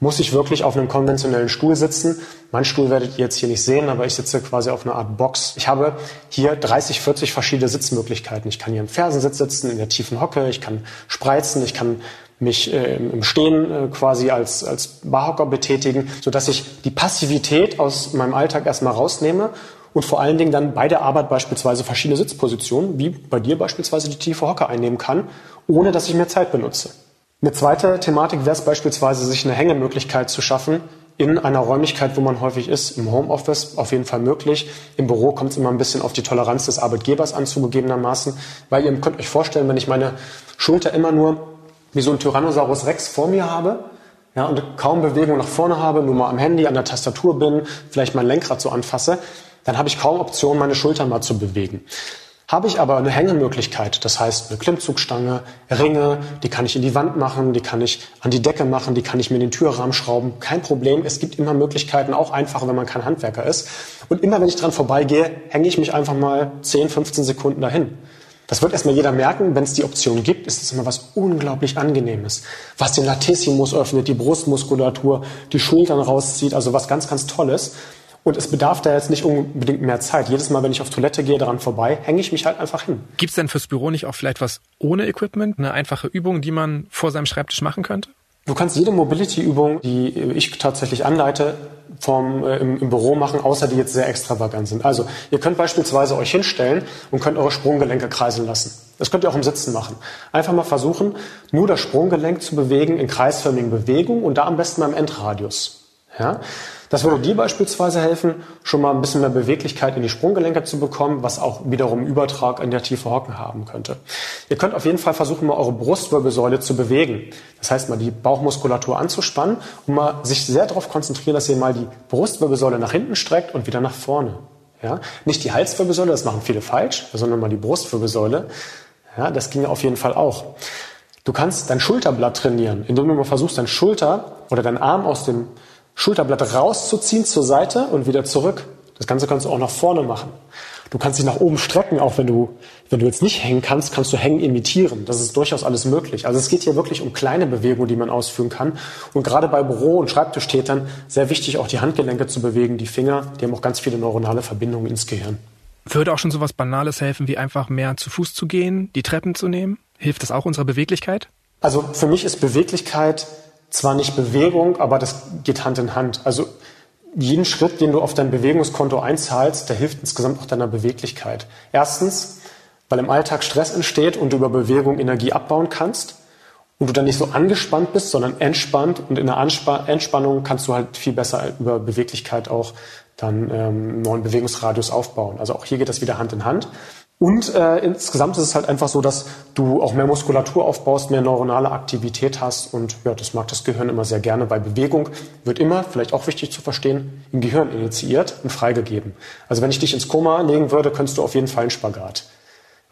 Muss ich wirklich auf einem konventionellen Stuhl sitzen? Mein Stuhl werdet ihr jetzt hier nicht sehen, aber ich sitze quasi auf einer Art Box. Ich habe hier 30, 40 verschiedene Sitzmöglichkeiten. Ich kann hier im Fersensitz sitzen, in der tiefen Hocke, ich kann spreizen, ich kann mich äh, im Stehen äh, quasi als, als Barhocker betätigen, sodass ich die Passivität aus meinem Alltag erstmal rausnehme und vor allen Dingen dann bei der Arbeit beispielsweise verschiedene Sitzpositionen, wie bei dir beispielsweise die tiefe Hocke einnehmen kann, ohne dass ich mehr Zeit benutze. Eine zweite Thematik wäre es beispielsweise, sich eine Hängemöglichkeit zu schaffen in einer Räumlichkeit, wo man häufig ist, im Homeoffice auf jeden Fall möglich. Im Büro kommt es immer ein bisschen auf die Toleranz des Arbeitgebers an, zugegebenermaßen, weil ihr könnt euch vorstellen, wenn ich meine Schulter immer nur wie so ein Tyrannosaurus Rex vor mir habe, ja, und kaum Bewegung nach vorne habe, nur mal am Handy, an der Tastatur bin, vielleicht mein Lenkrad so anfasse, dann habe ich kaum Option, meine Schultern mal zu bewegen. Habe ich aber eine Hängemöglichkeit, das heißt eine Klimmzugstange, Ringe, die kann ich in die Wand machen, die kann ich an die Decke machen, die kann ich mir in den Türrahmen schrauben, kein Problem. Es gibt immer Möglichkeiten, auch einfacher, wenn man kein Handwerker ist. Und immer wenn ich dran vorbeigehe, hänge ich mich einfach mal 10, 15 Sekunden dahin. Das wird erstmal jeder merken, wenn es die Option gibt, ist es immer was unglaublich Angenehmes. Was den Latissimus öffnet, die Brustmuskulatur, die Schultern rauszieht, also was ganz, ganz Tolles. Und es bedarf da jetzt nicht unbedingt mehr Zeit. Jedes Mal, wenn ich auf Toilette gehe, daran vorbei, hänge ich mich halt einfach hin. Gibt's denn fürs Büro nicht auch vielleicht was ohne Equipment? Eine einfache Übung, die man vor seinem Schreibtisch machen könnte? Du kannst jede Mobility-Übung, die ich tatsächlich anleite, vom, äh, im, im, Büro machen, außer die jetzt sehr extravagant sind. Also ihr könnt beispielsweise euch hinstellen und könnt eure Sprunggelenke kreisen lassen. Das könnt ihr auch im Sitzen machen. Einfach mal versuchen, nur das Sprunggelenk zu bewegen in kreisförmigen Bewegungen und da am besten beim Endradius. Ja? Das würde dir beispielsweise helfen, schon mal ein bisschen mehr Beweglichkeit in die Sprunggelenke zu bekommen, was auch wiederum Übertrag in der tiefe Hocken haben könnte. Ihr könnt auf jeden Fall versuchen, mal eure Brustwirbelsäule zu bewegen. Das heißt, mal die Bauchmuskulatur anzuspannen und mal sich sehr darauf konzentrieren, dass ihr mal die Brustwirbelsäule nach hinten streckt und wieder nach vorne. Ja? Nicht die Halswirbelsäule, das machen viele falsch, sondern mal die Brustwirbelsäule. Ja, das ging auf jeden Fall auch. Du kannst dein Schulterblatt trainieren, indem du mal versuchst, dein Schulter oder dein Arm aus dem Schulterblatt rauszuziehen zur Seite und wieder zurück. Das Ganze kannst du auch nach vorne machen. Du kannst dich nach oben strecken, auch wenn du, wenn du jetzt nicht hängen kannst, kannst du hängen imitieren. Das ist durchaus alles möglich. Also es geht hier wirklich um kleine Bewegungen, die man ausführen kann. Und gerade bei Büro- und Schreibtischtätern sehr wichtig, auch die Handgelenke zu bewegen, die Finger, die haben auch ganz viele neuronale Verbindungen ins Gehirn. Würde auch schon so was Banales helfen, wie einfach mehr zu Fuß zu gehen, die Treppen zu nehmen? Hilft das auch unserer Beweglichkeit? Also für mich ist Beweglichkeit zwar nicht Bewegung, aber das geht Hand in Hand. Also jeden Schritt, den du auf dein Bewegungskonto einzahlst, der hilft insgesamt auch deiner Beweglichkeit. Erstens, weil im Alltag Stress entsteht und du über Bewegung Energie abbauen kannst und du dann nicht so angespannt bist, sondern entspannt und in der Anspa Entspannung kannst du halt viel besser über Beweglichkeit auch dann ähm, neuen Bewegungsradius aufbauen. Also auch hier geht das wieder Hand in Hand. Und äh, insgesamt ist es halt einfach so, dass du auch mehr Muskulatur aufbaust, mehr neuronale Aktivität hast und ja, das mag das Gehirn immer sehr gerne, weil Bewegung wird immer, vielleicht auch wichtig zu verstehen, im Gehirn initiiert und freigegeben. Also wenn ich dich ins Koma legen würde, könntest du auf jeden Fall einen Spagat.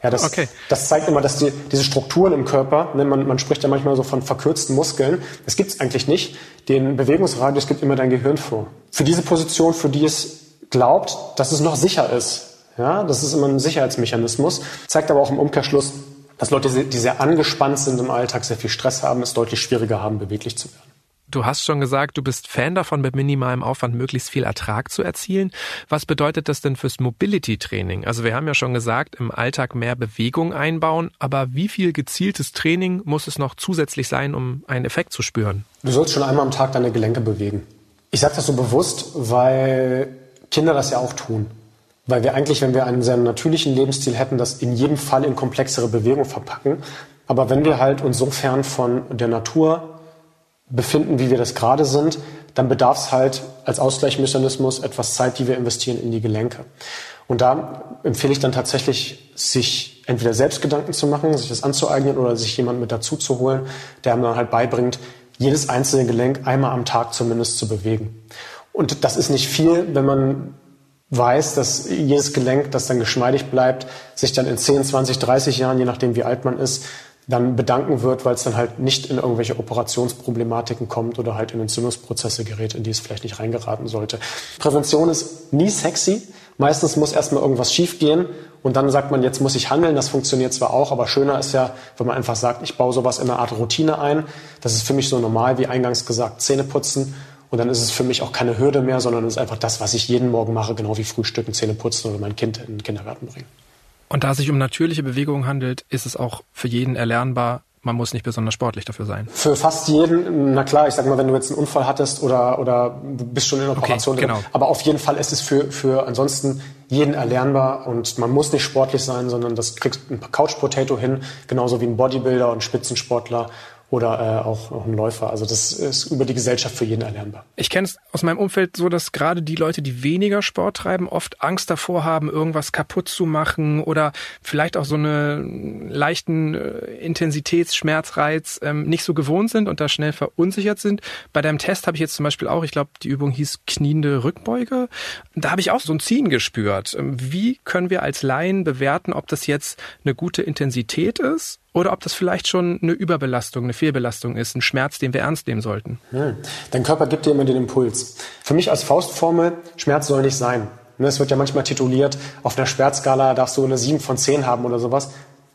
Ja, das, okay. das zeigt immer, dass die, diese Strukturen im Körper, ne, man, man spricht ja manchmal so von verkürzten Muskeln, das gibt's eigentlich nicht. Den Bewegungsradius gibt immer dein Gehirn vor. Für diese Position, für die es glaubt, dass es noch sicher ist, ja, das ist immer ein Sicherheitsmechanismus. Zeigt aber auch im Umkehrschluss, dass Leute, die sehr angespannt sind im Alltag, sehr viel Stress haben, es deutlich schwieriger haben, beweglich zu werden. Du hast schon gesagt, du bist Fan davon, mit minimalem Aufwand möglichst viel Ertrag zu erzielen. Was bedeutet das denn fürs Mobility-Training? Also wir haben ja schon gesagt, im Alltag mehr Bewegung einbauen, aber wie viel gezieltes Training muss es noch zusätzlich sein, um einen Effekt zu spüren? Du sollst schon einmal am Tag deine Gelenke bewegen. Ich sage das so bewusst, weil Kinder das ja auch tun. Weil wir eigentlich, wenn wir einen sehr natürlichen Lebensstil hätten, das in jedem Fall in komplexere Bewegung verpacken. Aber wenn wir halt uns so fern von der Natur befinden, wie wir das gerade sind, dann bedarf es halt als Ausgleichsmechanismus etwas Zeit, die wir investieren in die Gelenke. Und da empfehle ich dann tatsächlich, sich entweder selbst Gedanken zu machen, sich das anzueignen oder sich jemand mit dazu zu holen, der einem dann halt beibringt, jedes einzelne Gelenk einmal am Tag zumindest zu bewegen. Und das ist nicht viel, wenn man weiß, dass jedes Gelenk, das dann geschmeidig bleibt, sich dann in 10, 20, 30 Jahren, je nachdem wie alt man ist, dann bedanken wird, weil es dann halt nicht in irgendwelche Operationsproblematiken kommt oder halt in Entzündungsprozesse gerät, in die es vielleicht nicht reingeraten sollte. Prävention ist nie sexy. Meistens muss erstmal irgendwas schiefgehen und dann sagt man, jetzt muss ich handeln. Das funktioniert zwar auch, aber schöner ist ja, wenn man einfach sagt, ich baue sowas in eine Art Routine ein. Das ist für mich so normal, wie eingangs gesagt, Zähne putzen. Und dann ist es für mich auch keine Hürde mehr, sondern es ist einfach das, was ich jeden Morgen mache, genau wie Frühstücken, Zähne putzen oder mein Kind in den Kindergarten bringen. Und da es sich um natürliche Bewegungen handelt, ist es auch für jeden erlernbar, man muss nicht besonders sportlich dafür sein. Für fast jeden, na klar, ich sag mal, wenn du jetzt einen Unfall hattest oder, oder du bist schon in der Operation okay, genau. Aber auf jeden Fall ist es für, für ansonsten jeden erlernbar und man muss nicht sportlich sein, sondern das kriegst ein Couch Potato hin, genauso wie ein Bodybuilder und Spitzensportler oder äh, auch, auch ein Läufer. Also das ist über die Gesellschaft für jeden erlernbar. Ich kenne es aus meinem Umfeld so, dass gerade die Leute, die weniger Sport treiben, oft Angst davor haben, irgendwas kaputt zu machen oder vielleicht auch so einen leichten äh, Intensitätsschmerzreiz ähm, nicht so gewohnt sind und da schnell verunsichert sind. Bei deinem Test habe ich jetzt zum Beispiel auch, ich glaube, die Übung hieß kniende Rückbeuge. Da habe ich auch so ein Ziehen gespürt. Ähm, wie können wir als Laien bewerten, ob das jetzt eine gute Intensität ist oder ob das vielleicht schon eine Überbelastung, eine Fehlbelastung ist, ein Schmerz, den wir ernst nehmen sollten. Hm. Dein Körper gibt dir immer den Impuls. Für mich als Faustformel, Schmerz soll nicht sein. Ne, es wird ja manchmal tituliert, auf einer Schmerzskala darfst du eine 7 von 10 haben oder sowas.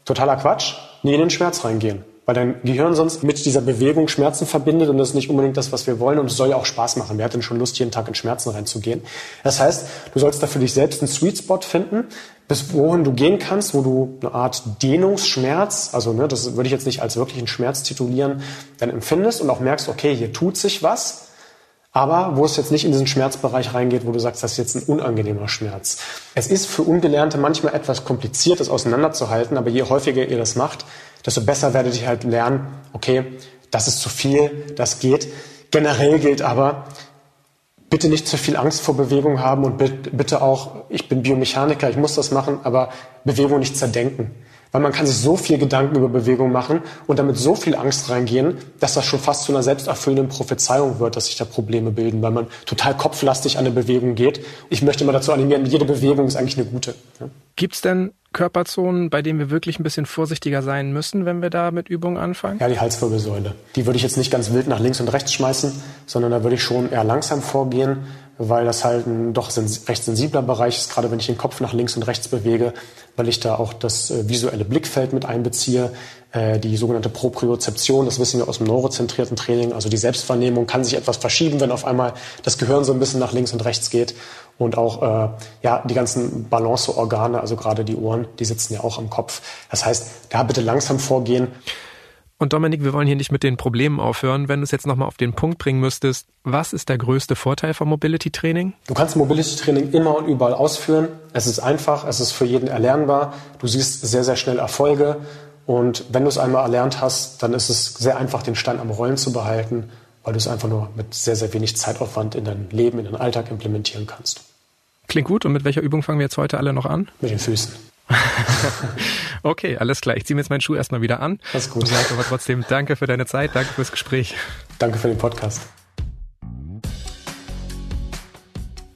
Totaler Quatsch. Nie in den Schmerz reingehen weil dein Gehirn sonst mit dieser Bewegung Schmerzen verbindet und das ist nicht unbedingt das, was wir wollen und es soll ja auch Spaß machen. Wer hat denn schon Lust, jeden Tag in Schmerzen reinzugehen? Das heißt, du sollst da für dich selbst einen Sweet Spot finden, bis wohin du gehen kannst, wo du eine Art Dehnungsschmerz, also ne, das würde ich jetzt nicht als wirklichen Schmerz titulieren, dann empfindest und auch merkst, okay, hier tut sich was, aber wo es jetzt nicht in diesen Schmerzbereich reingeht, wo du sagst, das ist jetzt ein unangenehmer Schmerz. Es ist für Ungelernte manchmal etwas kompliziert, das auseinanderzuhalten, aber je häufiger ihr das macht, desto besser werdet ihr halt lernen, okay, das ist zu viel, das geht. Generell gilt aber, bitte nicht zu viel Angst vor Bewegung haben und bitte auch, ich bin Biomechaniker, ich muss das machen, aber Bewegung nicht zerdenken. Weil man kann sich so viel Gedanken über Bewegung machen und damit so viel Angst reingehen, dass das schon fast zu einer selbsterfüllenden Prophezeiung wird, dass sich da Probleme bilden, weil man total kopflastig an eine Bewegung geht. Ich möchte mal dazu animieren, jede Bewegung ist eigentlich eine gute. Ja. Gibt es denn Körperzonen, bei denen wir wirklich ein bisschen vorsichtiger sein müssen, wenn wir da mit Übungen anfangen? Ja, die Halswirbelsäule. Die würde ich jetzt nicht ganz wild nach links und rechts schmeißen, sondern da würde ich schon eher langsam vorgehen, weil das halt ein doch recht sensibler Bereich ist, gerade wenn ich den Kopf nach links und rechts bewege, weil ich da auch das äh, visuelle Blickfeld mit einbeziehe, äh, die sogenannte Propriozeption, das wissen wir aus dem neurozentrierten Training, also die Selbstwahrnehmung kann sich etwas verschieben, wenn auf einmal das Gehirn so ein bisschen nach links und rechts geht und auch äh, ja die ganzen Balanceorgane, also gerade die Ohren, die sitzen ja auch am Kopf. Das heißt, da bitte langsam vorgehen. Und Dominik, wir wollen hier nicht mit den Problemen aufhören. Wenn du es jetzt nochmal auf den Punkt bringen müsstest, was ist der größte Vorteil vom Mobility Training? Du kannst Mobility Training immer und überall ausführen. Es ist einfach, es ist für jeden erlernbar. Du siehst sehr, sehr schnell Erfolge. Und wenn du es einmal erlernt hast, dann ist es sehr einfach, den Stein am Rollen zu behalten, weil du es einfach nur mit sehr, sehr wenig Zeitaufwand in dein Leben, in deinen Alltag implementieren kannst. Klingt gut. Und mit welcher Übung fangen wir jetzt heute alle noch an? Mit den Füßen. (laughs) okay, alles klar. Ich ziehe mir jetzt meinen Schuh erstmal wieder an. Das ist gut. Und sage aber trotzdem danke für deine Zeit, danke fürs Gespräch. Danke für den Podcast.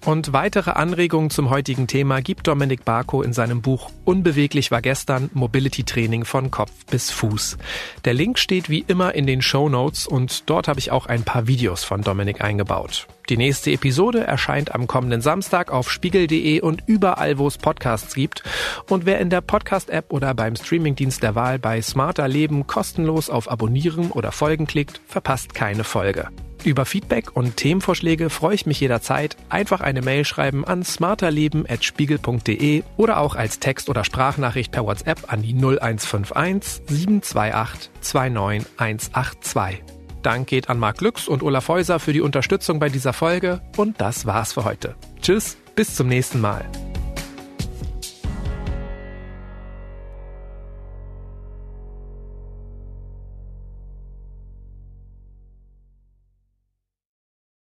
Und weitere Anregungen zum heutigen Thema gibt Dominik Barko in seinem Buch Unbeweglich war gestern Mobility Training von Kopf bis Fuß. Der Link steht wie immer in den Show Notes und dort habe ich auch ein paar Videos von Dominik eingebaut. Die nächste Episode erscheint am kommenden Samstag auf spiegel.de und überall, wo es Podcasts gibt. Und wer in der Podcast-App oder beim Streamingdienst der Wahl bei Smarter Leben kostenlos auf Abonnieren oder Folgen klickt, verpasst keine Folge. Über Feedback und Themenvorschläge freue ich mich jederzeit. Einfach eine Mail schreiben an smarterleben.spiegel.de oder auch als Text- oder Sprachnachricht per WhatsApp an die 0151 728 29182. Dank geht an Marc Lüx und Olaf Häuser für die Unterstützung bei dieser Folge und das war's für heute. Tschüss, bis zum nächsten Mal.